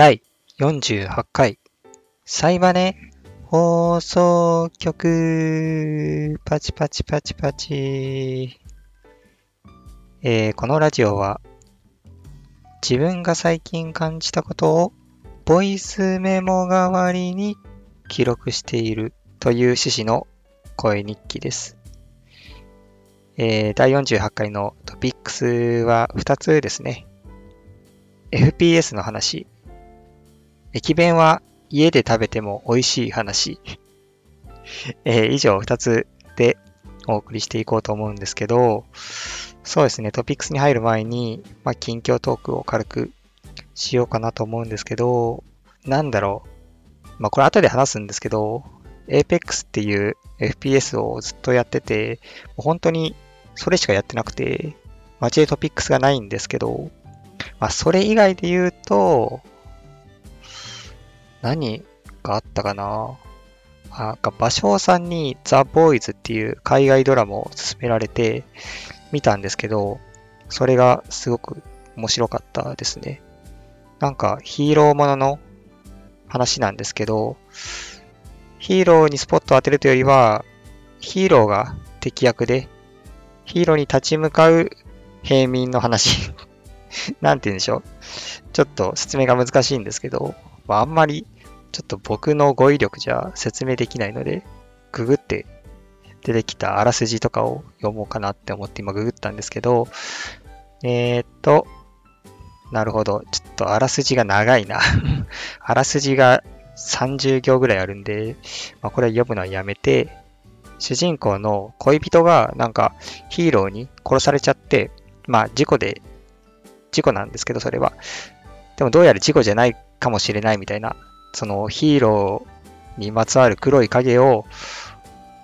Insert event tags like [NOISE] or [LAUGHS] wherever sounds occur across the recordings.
第48回サイバネ放送局パチパチパチパチ、えーこのラジオは自分が最近感じたことをボイスメモ代わりに記録しているという趣旨の声日記です。えー第48回のトピックスは2つですね。FPS の話。駅弁は家で食べても美味しい話。えー以上2つでお送りしていこうと思うんですけど、そうですね、トピックスに入る前に、まあ、近況トークを軽くしようかなと思うんですけど、なんだろう。まあ、これ後で話すんですけど、Apex っていう FPS をずっとやってて、もう本当にそれしかやってなくて、街でトピックスがないんですけど、まあ、それ以外で言うと、何があったかな？あ、なんか、芭蕉さんにザ・ボーイズっていう海外ドラマを勧められて見たんですけど、それがすごく面白かったですね。なんかヒーローものの話なんですけど、ヒーローにスポットを当てるというよりは、ヒーローが敵役で、ヒーローに立ち向かう平民の話。[LAUGHS] なんて言うんでしょう。ちょっと説明が難しいんですけど、まあ、あんまりちょっと僕の語彙力じゃ説明できないので、ググって出てきたあらすじとかを読もうかなって思って今ググったんですけど、えー、っと、なるほど。ちょっとあらすじが長いな。[LAUGHS] あらすじが30行ぐらいあるんで、まあ、これ読むのはやめて、主人公の恋人がなんかヒーローに殺されちゃって、まあ事故で、事故なんですけどそれは。でもどうやら事故じゃないかもしれないみたいな、そのヒーローにまつわる黒い影を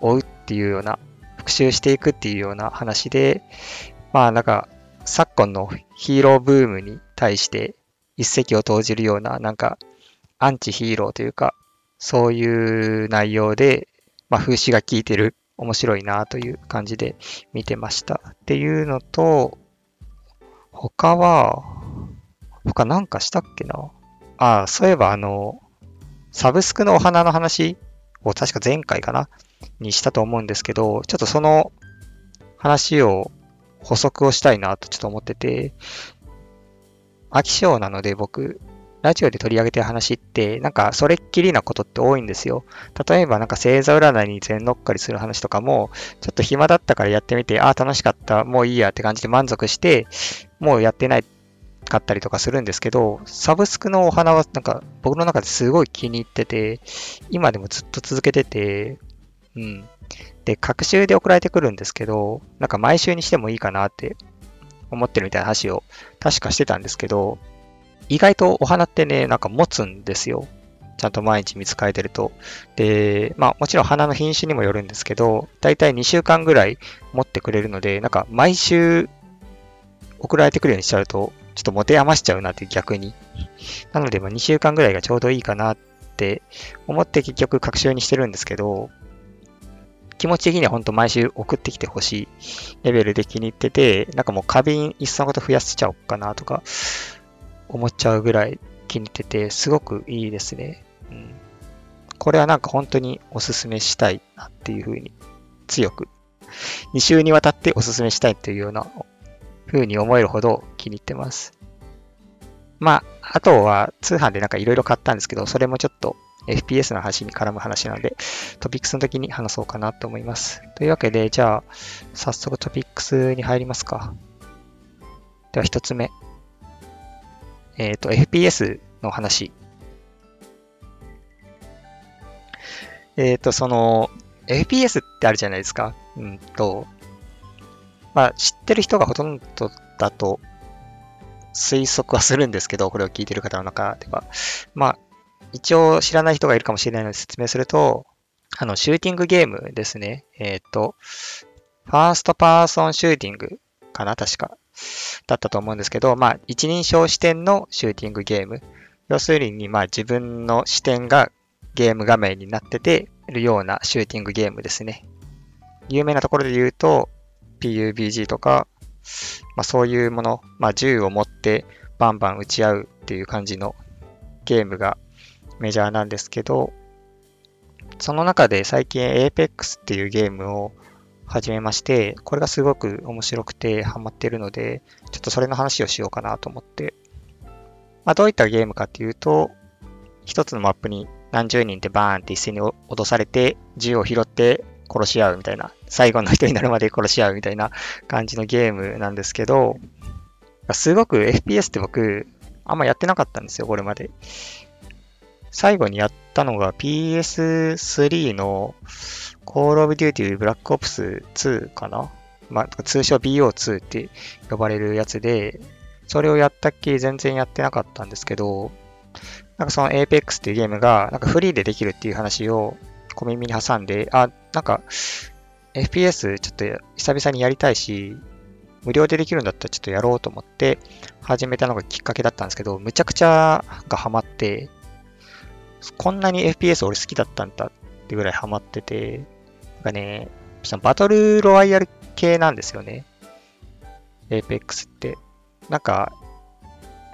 追うっていうような、復讐していくっていうような話で、まあなんか昨今のヒーローブームに対して一石を投じるような、なんかアンチヒーローというか、そういう内容で、まあ風刺が効いてる、面白いなという感じで見てました。っていうのと、他は、他なんかしたっけな？ああ、そういえばあの、サブスクのお花の話を確か前回かな？にしたと思うんですけど、ちょっとその話を補足をしたいなとちょっと思ってて、飽き性なので僕、ラジオで取り上げてる話って、なんかそれっきりなことって多いんですよ。例えばなんか星座占いに全乗っかりする話とかも、ちょっと暇だったからやってみて、ああ楽しかった、もういいやって感じで満足して、もうやってないかったりとかするんですけど、サブスクのお花はなんか僕の中ですごい気に入ってて、今でもずっと続けてて、うん。で、各週で送られてくるんですけど、なんか毎週にしてもいいかなって思ってるみたいな話を確かしてたんですけど、意外とお花ってね、なんか持つんですよ。ちゃんと毎日見つかえてると。で、まあもちろん花の品種にもよるんですけど、だいたい2週間ぐらい持ってくれるので、なんか毎週送られてくるようにしちゃうと、ちょっと持て余しちゃうなって逆に。なので、ま2週間ぐらいがちょうどいいかなって思って結局各週にしてるんですけど、気持ち的には本当毎週送ってきてほしいレベルで気に入ってて、なんかもう花瓶いっそのこと増やしちゃおうかなとか思っちゃうぐらい気に入ってて、すごくいいですね。うん。これはなんか本当におすすめしたいなっていうふうに強く、2週にわたっておすすめしたいというような風に思えるほど気に入ってます。まあ、あとは通販でなんかいろいろ買ったんですけど、それもちょっと FPS の話に絡む話なので、トピックスの時に話そうかなと思います。というわけで、じゃあ、早速トピックスに入りますか。では一つ目。えっ、と、FPS の話。えっ、と、その、FPS ってあるじゃないですか。うんと、まあ、知ってる人がほとんどだと推測はするんですけど、これを聞いてる方の中では。まあ、一応知らない人がいるかもしれないので説明すると、あの、シューティングゲームですね。えっ、と、ファーストパーソンシューティングかな確か。だったと思うんですけど、まあ、一人称視点のシューティングゲーム。要するに、まあ、自分の視点がゲーム画面になっててるようなシューティングゲームですね。有名なところで言うと、PUBG とか、まあ、そういうもの、まあ、銃を持ってバンバン撃ち合うっていう感じのゲームがメジャーなんですけど、その中で最近 Apex っていうゲームを始めまして、これがすごく面白くてハマってるので、ちょっとそれの話をしようかなと思って。まあ、どういったゲームかっていうと、一つのマップに何十人でバーンって一斉に脅されて、銃を拾って殺し合うみたいな、最後の人になるまで殺し合うみたいな感じのゲームなんですけど、すごく FPS って僕、あんまやってなかったんですよ、これまで。最後にやったのが PS3 の Call of Duty Black Ops 2かな？まあ、通称 BO2 って呼ばれるやつで、それをやったっきり全然やってなかったんですけど、なんかその Apex っていうゲームが、なんかフリーでできるっていう話を小耳に挟んで、あ、なんか FPS ちょっと久々にやりたいし、無料でできるんだったらちょっとやろうと思って始めたのがきっかけだったんですけど、むちゃくちゃがハマって、こんなに FPS 俺好きだったんだってぐらいハマってて、なんかね、そのバトルロワイヤル系なんですよね。Apex って。なんか、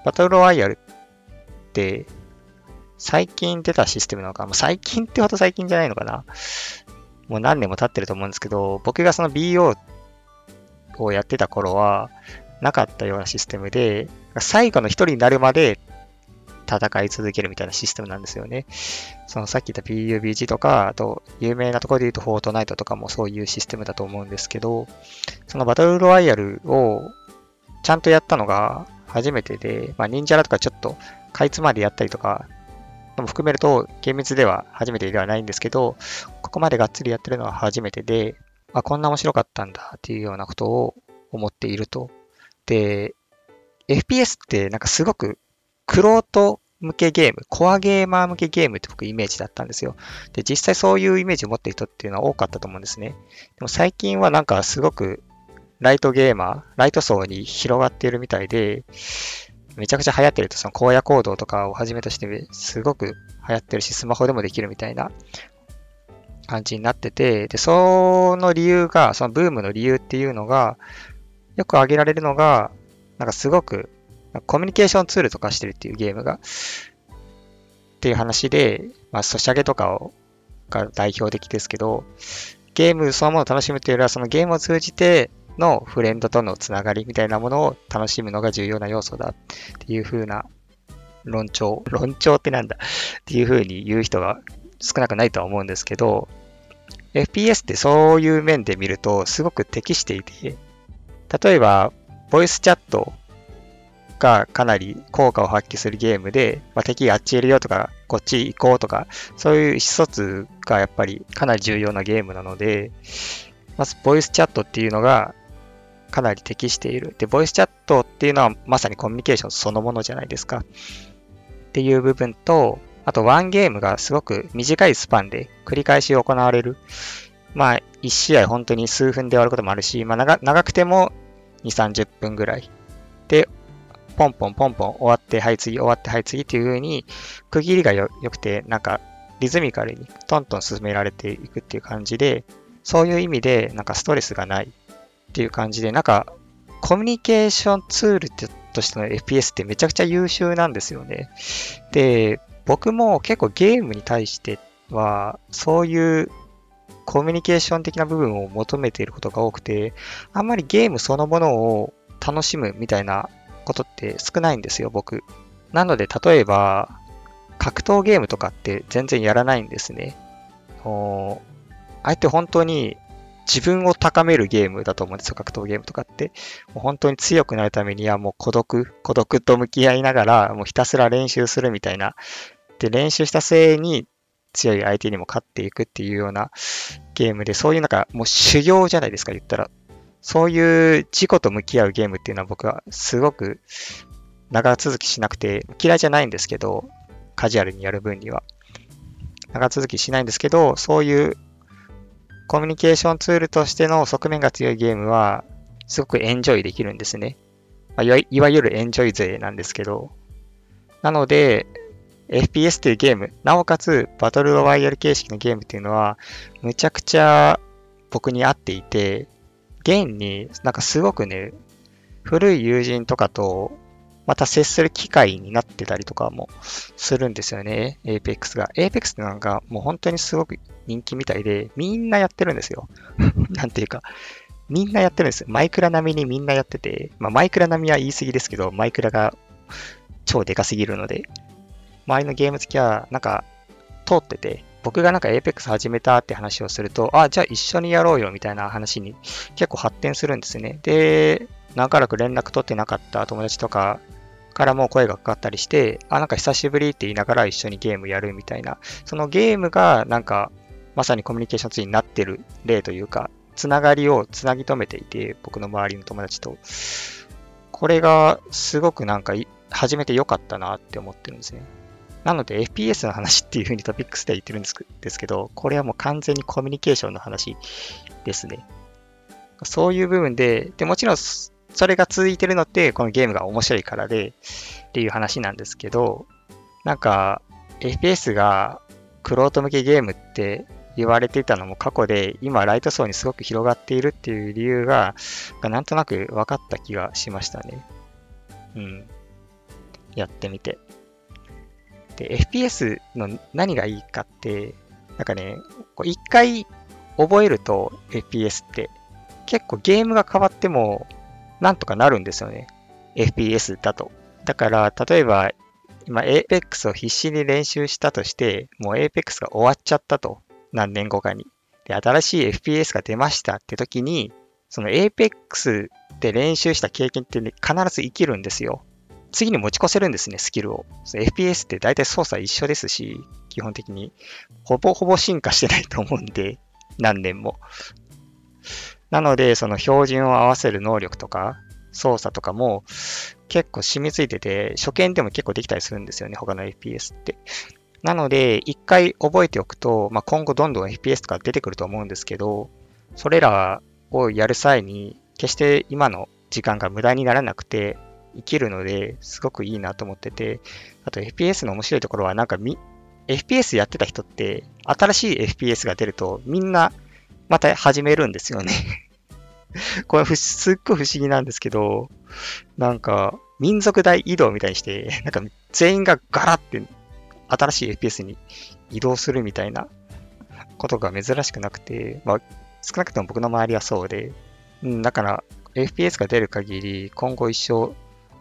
バトルロワイヤルって、最近出たシステムなのか、もう最近ってほど最近じゃないのかな？もう何年も経ってると思うんですけど、僕がその BO をやってた頃は、なかったようなシステムで、最後の一人になるまで戦い続けるみたいなシステムなんですよね。そのさっき言った PUBG とか、あと有名なところで言うとフォートナイトとかもそういうシステムだと思うんですけど、そのバトルロワイヤルをちゃんとやったのが初めてで、まあ忍者らとかちょっとかいつまでやったりとか、も含めると厳密では初めてではないんですけど、ここまでがっつりやってるのは初めてで、あ、こんな面白かったんだっていうようなことを思っていると。で、FPS ってなんかすごくクロート向けゲーム、コアゲーマー向けゲームって僕イメージだったんですよ。で、実際そういうイメージを持っている人っていうのは多かったと思うんですね。でも最近はなんかすごくライトゲーマー、ライト層に広がっているみたいで、めちゃくちゃ流行ってると、その荒野行動とかをはじめとして、すごく流行ってるし、スマホでもできるみたいな感じになってて、で、その理由が、そのブームの理由っていうのが、よく挙げられるのが、なんかすごく、コミュニケーションツールとかしてるっていうゲームが、っていう話で、まあ、ソシャゲとかを、が代表的ですけど、ゲームそのものを楽しむというよりは、そのゲームを通じて、のフレンドとのつながりみたいなものを楽しむのが重要な要素だっていう風な論調、論調ってなんだ？っていう風に言う人が少なくないとは思うんですけど、FPS ってそういう面で見るとすごく適していて、例えば、ボイスチャットがかなり効果を発揮するゲームで、まあ、敵あっちいるよとか、こっち行こうとか、そういう意思疎通がやっぱりかなり重要なゲームなので、まず、ボイスチャットっていうのがかなり適している。で、ボイスチャットっていうのはまさにコミュニケーションそのものじゃないですか。っていう部分と、あとワンゲームがすごく短いスパンで繰り返し行われる。まあ、1試合本当に数分で終わることもあるし、まあ長長くても2、30分ぐらい。で、ポンポンポンポン終わって、はい次、終わって、はい次っていう風に、区切りが良くて、なんかリズミカルにトントン進められていくっていう感じで、そういう意味で、なんかストレスがないっていう感じで、なんか、コミュニケーションツールとしての FPS ってめちゃくちゃ優秀なんですよね。で、僕も結構ゲームに対しては、そういうコミュニケーション的な部分を求めていることが多くて、あんまりゲームそのものを楽しむみたいなことって少ないんですよ、僕。なので、例えば、格闘ゲームとかって全然やらないんですね。あえて本当に自分を高めるゲームだと思うんですよ、格闘ゲームとかって。もう本当に強くなるためにはもう孤独、孤独と向き合いながら、もうひたすら練習するみたいな。で、練習したせいに強い相手にも勝っていくっていうようなゲームで、そういうなんかもう修行じゃないですか、言ったら。そういう自己と向き合うゲームっていうのは僕はすごく長続きしなくて、嫌いじゃないんですけど、カジュアルにやる分には。長続きしないんですけど、そういうコミュニケーションツールとしての側面が強いゲームは、すごくエンジョイできるんですね。まあ、いわゆるエンジョイ勢なんですけど。なので、FPS というゲーム、なおかつバトルロワイヤル形式のゲームっていうのは、むちゃくちゃ僕に合っていて、現になんかすごくね、古い友人とかとまた接する機会になってたりとかもするんですよね、Apex が。Apex ってなんかもう本当にすごく人気みたいで、みんなやってるんですよ。[LAUGHS] なんていうか、みんなやってるんですよ。マイクラ並みにみんなやってて、まあ、マイクラ並みは言い過ぎですけど、マイクラが超でかすぎるので、周りのゲーム好きはなんか通ってて、僕がなんか Apex 始めたって話をすると、あ、じゃあ一緒にやろうよみたいな話に結構発展するんですね。で、長らく連絡取ってなかった友達とかからも声がかかったりして、あ、なんか久しぶりって言いながら一緒にゲームやるみたいな、そのゲームがなんかまさにコミュニケーションツリーになってる例というか、つながりをつなぎ止めていて、僕の周りの友達と。これがすごくなんか始めてよかったなって思ってるんですね。なので FPS の話っていう風にトピックスで言ってるんですけど、これはもう完全にコミュニケーションの話ですね。そういう部分で、で、もちろんそれが続いてるのって、このゲームが面白いからで、っていう話なんですけど、なんか、FPS がクロート向けゲームって言われていたのも過去で、今ライト層にすごく広がっているっていう理由が、なんとなく分かった気がしましたね。うん。やってみて。で、FPS の何がいいかって、なんかね、一回覚えると FPS って結構ゲームが変わってもなんとかなるんですよね。FPS だと。だから、例えば今 Apex を必死に練習したとして、もう Apex が終わっちゃったと。何年後かに。で、新しい FPS が出ましたって時に、その Apex で練習した経験って、ね、必ず生きるんですよ。次に持ち越せるんですね、スキルを。FPS って大体操作一緒ですし、基本的に。ほぼほぼ進化してないと思うんで、何年も。なので、その標準を合わせる能力とか、操作とかも結構染みついてて、初見でも結構できたりするんですよね、他の FPS って。なので、一回覚えておくと、まあ、今後どんどん FPS とか出てくると思うんですけど、それらをやる際に、決して今の時間が無駄にならなくて、生きるので、すごくいいなと思ってて、あと FPS の面白いところは、なんかみ、FPS やってた人って、新しい FPS が出ると、みんな、また始めるんですよね。[LAUGHS] これすっごい不思議なんですけど、なんか、民族大移動みたいにして、なんか全員がガラって新しい FPS に移動するみたいなことが珍しくなくて、まあ、少なくとも僕の周りはそうで、うん、だから FPS が出る限り今後一生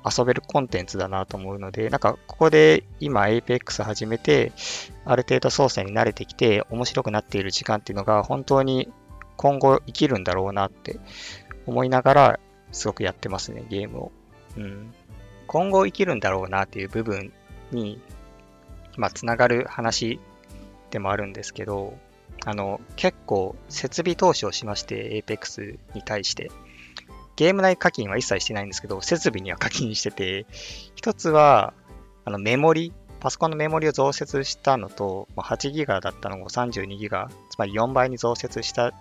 遊べるコンテンツだなと思うので、なんかここで今 Apex 始めて、ある程度操作に慣れてきて面白くなっている時間っていうのが本当に今後生きるんだろうなって思いながらすごくやってますね、ゲームを。うん、今後生きるんだろうなっていう部分にまあ、つながる話でもあるんですけど、あの、結構設備投資をしまして、Apex に対して。ゲーム内課金は一切してないんですけど、設備には課金してて、一つは、あの、メモリ、パソコンのメモリを増設したのと、まあ、8ギガだったのを32ギガ、つまり4倍に増設した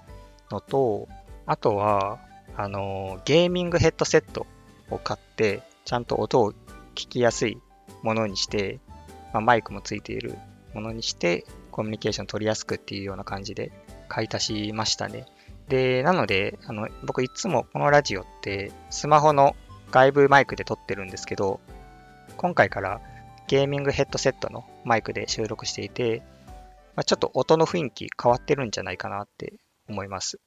のと、あとは、あの、ゲーミングヘッドセットを買って、ちゃんと音を聞きやすいものにして、まあ、マイクもついているものにして、コミュニケーション取りやすくっていうような感じで買い足しましたね。で、なので、あの、僕いつもこのラジオってスマホの外部マイクで撮ってるんですけど、今回からゲーミングヘッドセットのマイクで収録していて、まあ、ちょっと音の雰囲気変わってるんじゃないかなって思います。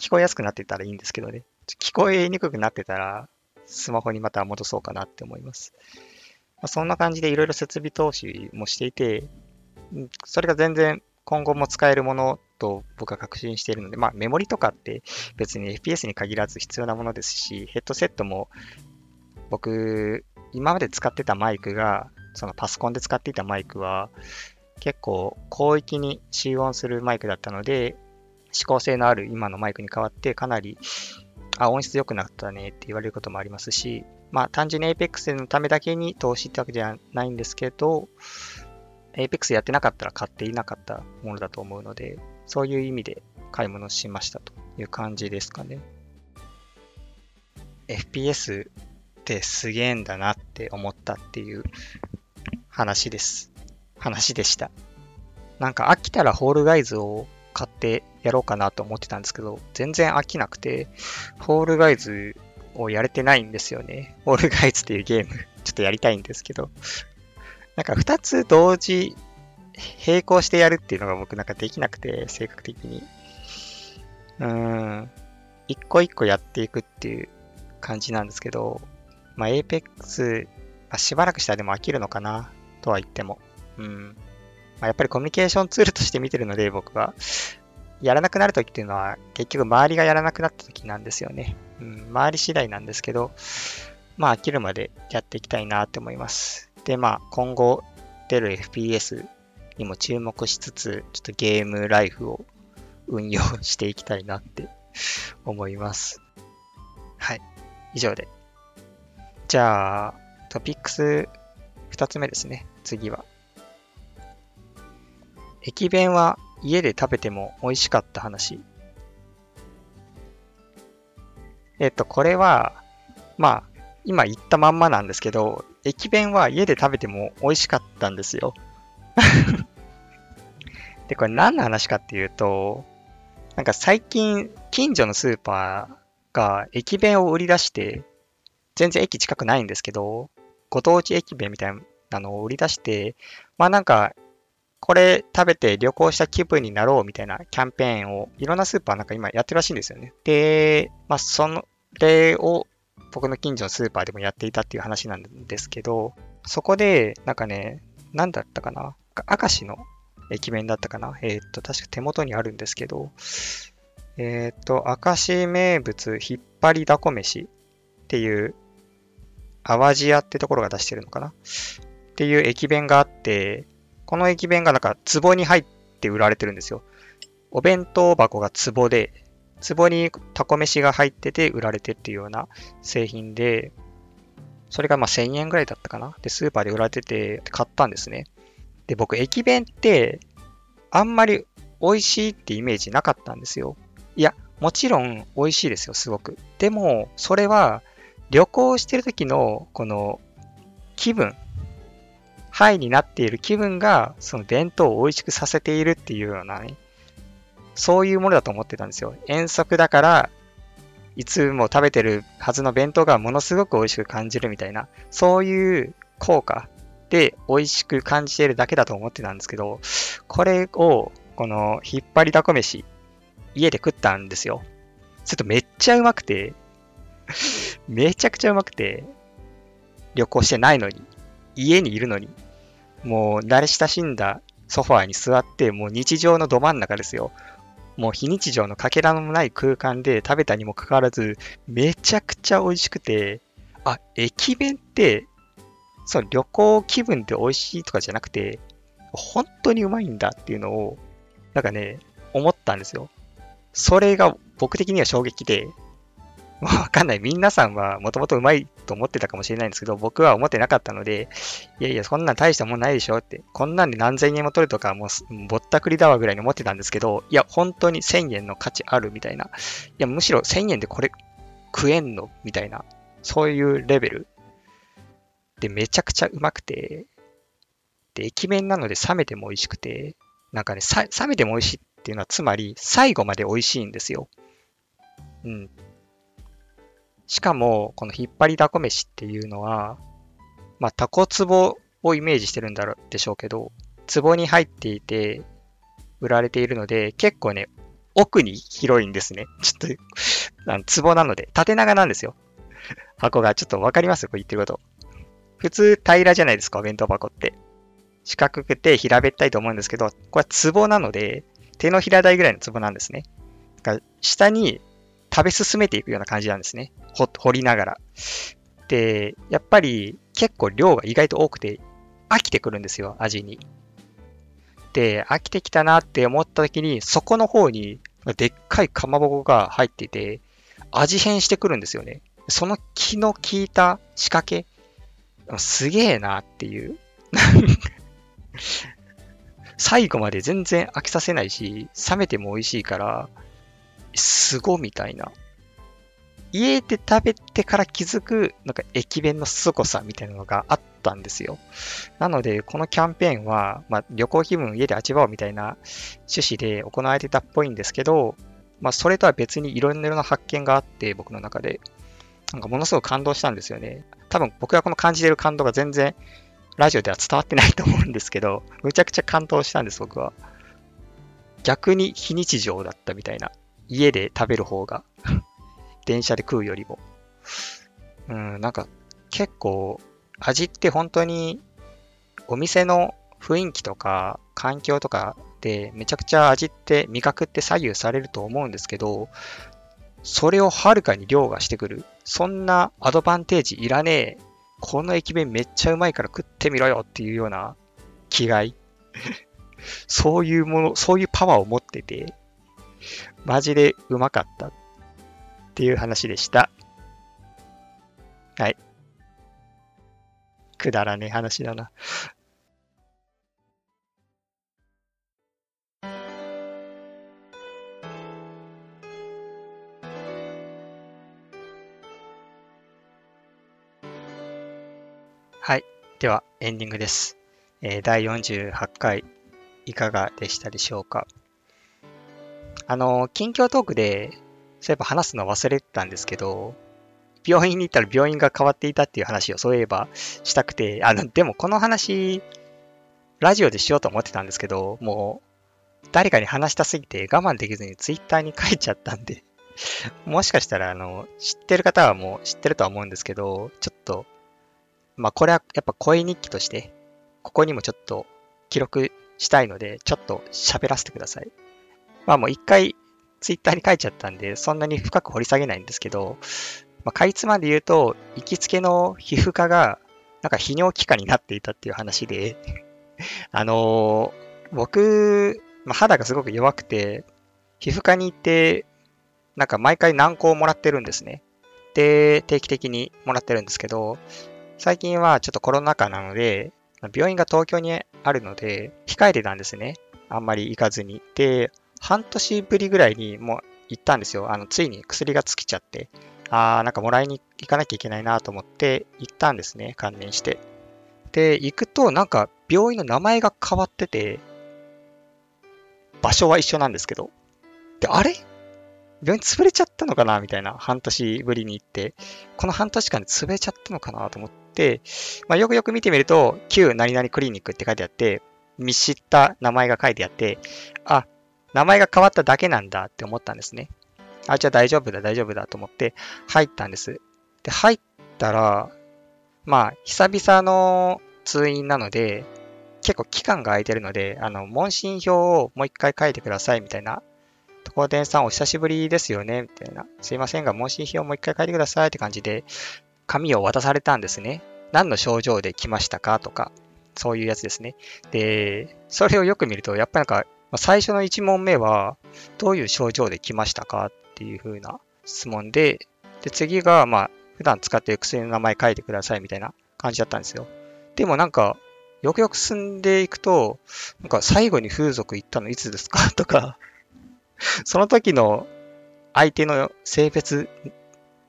聞こえやすくなってたらいいんですけどね。聞こえにくくなってたら、スマホにまた戻そうかなって思います。ま、そんな感じでいろいろ設備投資もしていて、それが全然今後も使えるものと僕は確信しているので、まあメモリとかって別に FPS に限らず必要なものですし、ヘッドセットも僕、今まで使ってたマイクが、そのパソコンで使っていたマイクは結構広域に集音するマイクだったので、指向性のある今のマイクに変わってかなり、あ、音質良くなったねって言われることもありますし、まあ単純に Apex のためだけに投資ってわけじゃないんですけど、Apex やってなかったら買っていなかったものだと思うので、そういう意味で買い物しましたという感じですかね。FPS ってすげえんだなって思ったっていう話です。話でした。なんか飽きたらホールガイズを買ってやろうかなと思ってたんですけど、全然飽きなくて、ホールガイズをやれてないんですよね。オールガイズっていうゲーム、[LAUGHS] ちょっとやりたいんですけど、なんか2つ同時、並行してやるっていうのが僕なんかできなくて、性格的に。うーん。一個一個やっていくっていう感じなんですけど、まあ、Apex、まあ、しばらくしたらでも飽きるのかな、とは言っても。うん。まあ、やっぱりコミュニケーションツールとして見てるので、僕は。やらなくなるときっていうのは、結局周りがやらなくなったときなんですよね。うん、周り次第なんですけど、まあ飽きるまでやっていきたいなって思います。で、まあ今後出る FPS にも注目しつつ、ちょっとゲームライフを運用していきたいなって思います。はい。以上で。じゃあ、トピックス2つ目ですね。次は。駅弁は家で食べても美味しかった話。えっと、これは、まあ、今言ったまんまなんですけど、駅弁は家で食べても美味しかったんですよ。[LAUGHS] で、これ何の話かっていうと、なんか最近、近所のスーパーが駅弁を売り出して、全然駅近くないんですけど、ご当地駅弁みたいなのを売り出して、まあなんかこれ食べて旅行した気分になろうみたいなキャンペーンをいろんなスーパーなんか今やってるらしいんですよね。で、まあ、その例を僕の近所のスーパーでもやっていたっていう話なんですけど、そこで、なんかね、何だったかな？明石の駅弁だったかな？えー、っと、確か手元にあるんですけど、えー、っと、明石名物引っ張りだこ飯っていう、淡路屋ってところが出してるのかな？っていう駅弁があって、この駅弁がなんか壺に入って売られてるんですよ。お弁当箱が壺で、壺にタコ飯が入ってて売られてっていうような製品で、それがまあ1000円ぐらいだったかな。で、スーパーで売られてて買ったんですね。で、僕、駅弁ってあんまり美味しいってイメージなかったんですよ。いや、もちろん美味しいですよ、すごく。でも、それは旅行してる時のこの気分、ハイになっている気分が、その弁当を美味しくさせているっていうようなね、そういうものだと思ってたんですよ。遠足だから、いつも食べてるはずの弁当がものすごく美味しく感じるみたいな、そういう効果で美味しく感じているだけだと思ってたんですけど、これを、この引っ張りだこ飯、家で食ったんですよ。ちょっとめっちゃうまくて、めちゃくちゃうまくて、旅行してないのに、家にいるのに、もう慣れ親しんだソファーに座って、もう日常のど真ん中ですよ。もう非日常のかけらもない空間で食べたにもかかわらず、めちゃくちゃ美味しくて、あ、駅弁って、その旅行気分で美味しいとかじゃなくて、本当にうまいんだっていうのを、なんかね、思ったんですよ。それが僕的には衝撃で、わかんない。皆さんはもともとうまいと思ってたかもしれないんですけど、僕は思ってなかったので、いやいや、そんなん大したもんないでしょって、こんなんで何千円も取るとか、もうぼったくりだわぐらいに思ってたんですけど、いや、本当に1000円の価値あるみたいな。いや、むしろ1000円でこれ食えんのみたいな。そういうレベル。で、めちゃくちゃうまくて、で、駅弁なので冷めても美味しくて、なんかね、冷めても美味しいっていうのは、つまり最後まで美味しいんですよ。うん。しかも、この引っ張りだこ飯っていうのは、まあ、タコ壺をイメージしてるんだろうでしょうけど、壺に入っていて、売られているので、結構ね、奥に広いんですね。[LAUGHS] ちょっと、あの壺なので、縦長なんですよ。箱が。ちょっとわかります？これ言ってること。普通平らじゃないですか、お弁当箱って。四角くて平べったいと思うんですけど、これは壺なので、手のひら台ぐらいの壺なんですね。下に食べ進めていくような感じなんですね。掘りながら。で、やっぱり結構量が意外と多くて飽きてくるんですよ、味に。で、飽きてきたなって思った時に、そこの方にでっかいかまぼこが入ってて、味変してくるんですよね。その気の利いた仕掛け、すげえなっていう。最後まで全然飽きさせないし、冷めても美味しいから、すごみたいな。家で食べてから気づく、なんか駅弁の凄さみたいなのがあったんですよ。なので、このキャンペーンは、まあ、旅行気分家で味わおうみたいな趣旨で行われてたっぽいんですけど、まあ、それとは別にいろんな発見があって、僕の中で。なんかものすごく感動したんですよね。多分僕がこの感じてる感動が全然ラジオでは伝わってないと思うんですけど、むちゃくちゃ感動したんです、僕は。逆に非日常だったみたいな。家で食べる方が電車で食うよりも。うん、なんか結構味って本当にお店の雰囲気とか環境とかでめちゃくちゃ味って味覚って左右されると思うんですけど、それをはるかに凌駕してくる。そんなアドバンテージいらねえ。この駅弁めっちゃうまいから食ってみろよっていうような気概。[LAUGHS] そういうもの、そういうパワーを持ってて、マジでうまかったっていう話でした。はい。くだらねえ話だな。はい。では、エンディングです。えー、第48回、いかがでしたでしょうか？あの、近況トークで、そういえば話すの忘れてたんですけど、病院に行ったら病院が変わっていたっていう話をそういえばしたくて、あの、でもこの話、ラジオでしようと思ってたんですけど、もう、誰かに話したすぎて我慢できずにツイッターに書いちゃったんでもしかしたら、あの、知ってる方はもう知ってるとは思うんですけど、ちょっとまあこれはやっぱ声日記として、ここにもちょっと記録したいので、ちょっと喋らせてください。まあもう一回ツイッターに書いちゃったんで、そんなに深く掘り下げないんですけど、まあ、かいつまで言うと、行きつけの皮膚科が、なんか泌尿器科になっていたっていう話で [LAUGHS] あのー、僕、まあ、肌がすごく弱くて、皮膚科に行って、なんか毎回軟膏をもらってるんですね。で、定期的にもらってるんですけど、最近はちょっとコロナ禍なので、病院が東京にあるので、控えてたんですね。あんまり行かずに。で、半年ぶりぐらいにもう行ったんですよ。あの、ついに薬が尽きちゃって、あー、なんかもらいに行かなきゃいけないなと思って行ったんですね。関連して。で、行くとなんか病院の名前が変わってて、場所は一緒なんですけど。で、あれ？病院潰れちゃったのかな？みたいな、半年ぶりに行って、この半年間で潰れちゃったのかなと思って、まあ、よくよく見てみると、旧何々クリニックって書いてあって、見知った名前が書いてあって、あ、名前が変わっただけなんだって思ったんですね。あ、じゃあ大丈夫だ、大丈夫だと思って入ったんです。で、入ったら、まあ、久々の通院なので、結構期間が空いてるので、あの、問診票をもう一回書いてくださいみたいなところでんさんお久しぶりですよねみたいな。すいませんが、問診票をもう一回書いてくださいって感じで、紙を渡されたんですね。何の症状で来ましたか？とか、そういうやつですね。で、それをよく見ると、やっぱなんか、ま最初の1問目は、どういう症状で来ましたかっていう風な質問で、で、次が、まあ、普段使ってる薬の名前書いてくださいみたいな感じだったんですよ。でもなんか、よくよく進んでいくと、なんか最後に風俗行ったのいつですか？[LAUGHS] とか、その時の相手の性別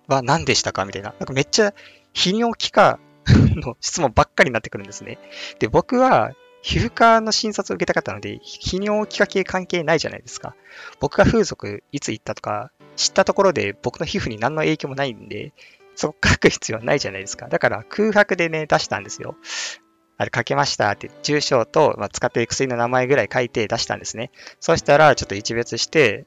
は何でしたか？みたいな。なんかめっちゃ泌尿器科の質問ばっかりになってくるんですね。で、僕は皮膚科の診察を受けたかったので、泌尿器科系関係ないじゃないですか。僕が風俗いつ行ったとか、知ったところで僕の皮膚に何の影響もないんで、そこ書く必要はないじゃないですか。だから空白でね、出したんですよ。あれ書けましたって、住所と、まあ、使っている薬の名前ぐらい書いて出したんですね。そしたら、ちょっと一別して、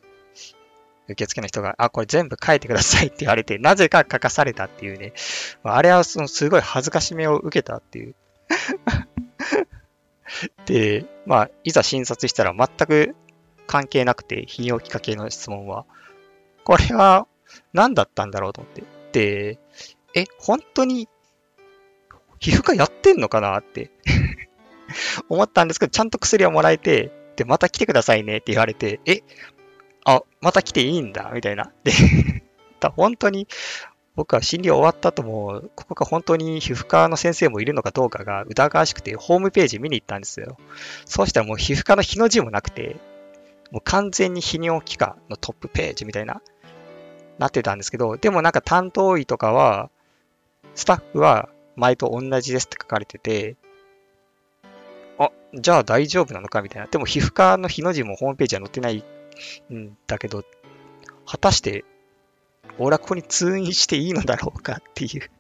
受付の人が、あ、これ全部書いてくださいって言われて、なぜか書かされたっていうね。あれはそのすごい恥ずかしめを受けたっていう。で、まあ、いざ診察したら全く関係なくて、泌尿器科系の質問は。これは何だったんだろうと思って。で、え、本当に皮膚科やってんのかなって [LAUGHS] 思ったんですけど、ちゃんと薬をもらえて、で、また来てくださいねって言われて、え、あ、また来ていいんだ、みたいな。で、[LAUGHS] 本当に、僕は診療終わった後も、ここが本当に皮膚科の先生もいるのかどうかが疑わしくて、ホームページ見に行ったんですよ。そうしたらもう皮膚科の日の字もなくて、もう完全に泌尿器科のトップページみたいな、なってたんですけど、でもなんか担当医とかは、スタッフは前と同じですって書かれてて、あ、じゃあ大丈夫なのかみたいな。でも皮膚科の日の字もホームページは載ってないんだけど、果たして俺はここに通院していいのだろうかっていう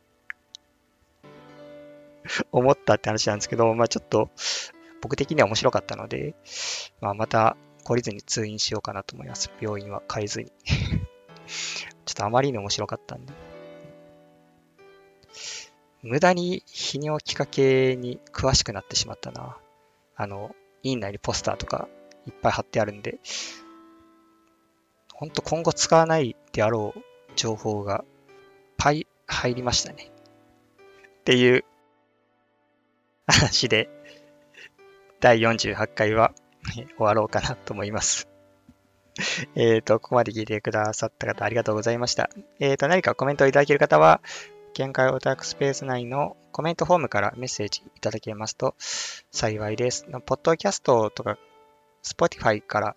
[LAUGHS] 思ったって話なんですけど、まあちょっと僕的には面白かったので、まあまた懲りずに通院しようかなと思います。病院は変えずに [LAUGHS] ちょっとあまりに面白かったんで。無駄に泌尿器科系に詳しくなってしまったな。あの、院内にポスターとかいっぱい貼ってあるんで、ほんと今後使わないであろう情報がパイ入りましたね。っていう話で、第48回は終わろうかなと思います。えっと、ここまで聞いてくださった方ありがとうございました。えっ、ー、と、何かコメントをいただける方は、見解オタクスペース内のコメントフォームからメッセージいただけますと幸いです。ポッドキャストとか Spotify から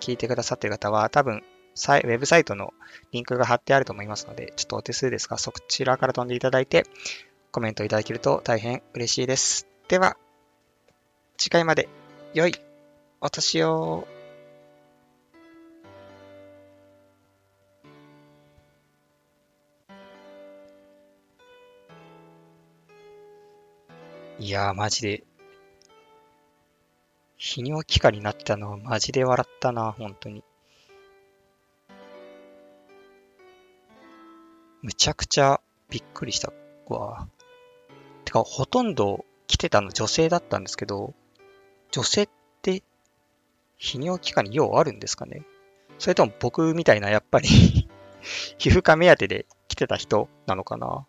聞いてくださっている方は多分ウェブサイトのリンクが貼ってあると思いますので、ちょっとお手数ですが、そちらから飛んでいただいて、コメントいただけると大変嬉しいです。では、次回まで、良いお年を。いやー、マジで、泌尿器科になったのはマジで笑ったな、本当に。むちゃくちゃびっくりしたわ。てか、ほとんど来てたの女性だったんですけど、女性って泌尿器科に用あるんですかね？それとも僕みたいなやっぱり [LAUGHS] 皮膚科目当てで来てた人なのかな？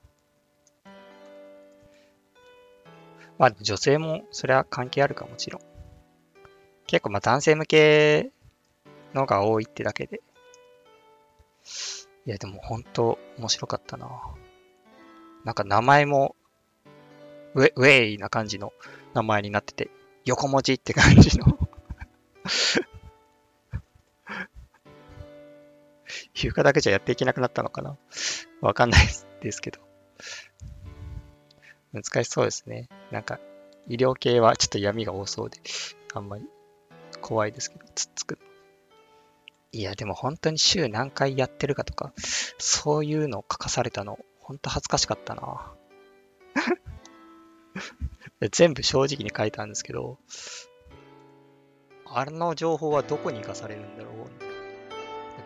まあ女性もそれは関係あるかもちろん。結構まあ男性向けのが多いってだけで。いやでも本当面白かったな。なんか名前もウェウェイな感じの名前になってて、横文字って感じの皮膚科だけじゃやっていけなくなったのかなわかんないですけど。難しそうですね。なんか、医療系はちょっと闇が多そうで、あんまり怖いですけど、つっつく。いや、でも本当に週何回やってるかとか、そういうのを書かされたの、本当恥ずかしかったな。[LAUGHS] 全部正直に書いたんですけど、あの情報はどこに生かされるんだろう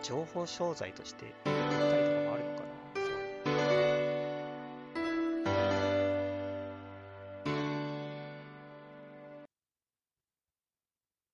情報商材として